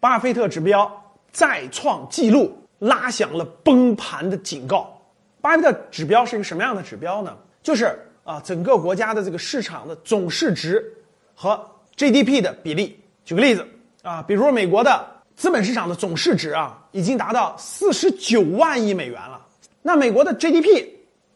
巴菲特指标再创纪录，拉响了崩盘的警告。巴菲特指标是一个什么样的指标呢？就是啊，整个国家的这个市场的总市值和 GDP 的比例。举个例子啊，比如美国的资本市场的总市值啊，已经达到四十九万亿美元了。那美国的 GDP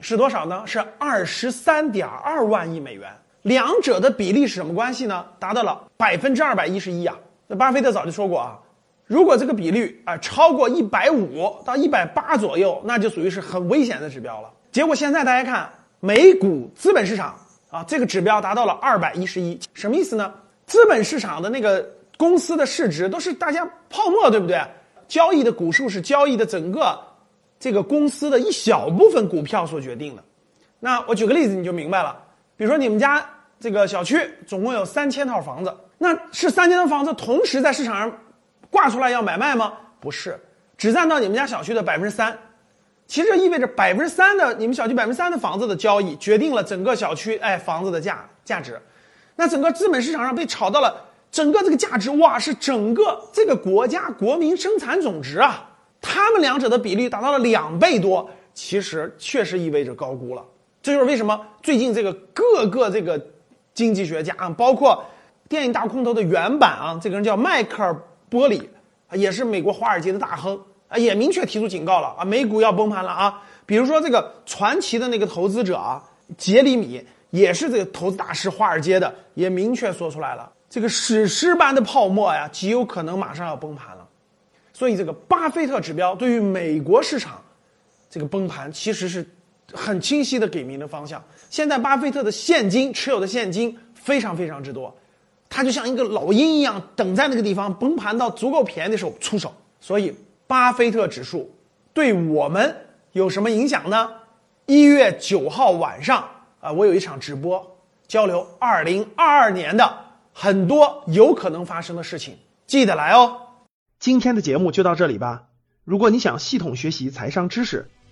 是多少呢？是二十三点二万亿美元。两者的比例是什么关系呢？达到了百分之二百一十一啊！那巴菲特早就说过啊，如果这个比率啊超过一百五到一百八左右，那就属于是很危险的指标了。结果现在大家看美股资本市场啊，这个指标达到了二百一十一，什么意思呢？资本市场的那个公司的市值都是大家泡沫，对不对？交易的股数是交易的整个这个公司的一小部分股票所决定的。那我举个例子你就明白了。比如说你们家这个小区总共有三千套房子，那是三千套房子同时在市场上挂出来要买卖吗？不是，只占到你们家小区的百分之三。其实这意味着百分之三的你们小区百分之三的房子的交易决定了整个小区哎房子的价价值。那整个资本市场上被炒到了整个这个价值哇，是整个这个国家国民生产总值啊，他们两者的比例达到了两倍多，其实确实意味着高估了。这就是为什么最近这个各个这个经济学家啊，包括电影大空头的原版啊，这个人叫迈克尔·波里啊，也是美国华尔街的大亨啊，也明确提出警告了啊，美股要崩盘了啊。比如说这个传奇的那个投资者啊，杰里米也是这个投资大师，华尔街的也明确说出来了，这个史诗般的泡沫呀，极有可能马上要崩盘了。所以这个巴菲特指标对于美国市场这个崩盘其实是。很清晰的给明了方向。现在巴菲特的现金持有的现金非常非常之多，他就像一个老鹰一样等在那个地方，崩盘到足够便宜的时候出手。所以，巴菲特指数对我们有什么影响呢？一月九号晚上啊，我有一场直播交流二零二二年的很多有可能发生的事情，记得来哦。今天的节目就到这里吧。如果你想系统学习财商知识，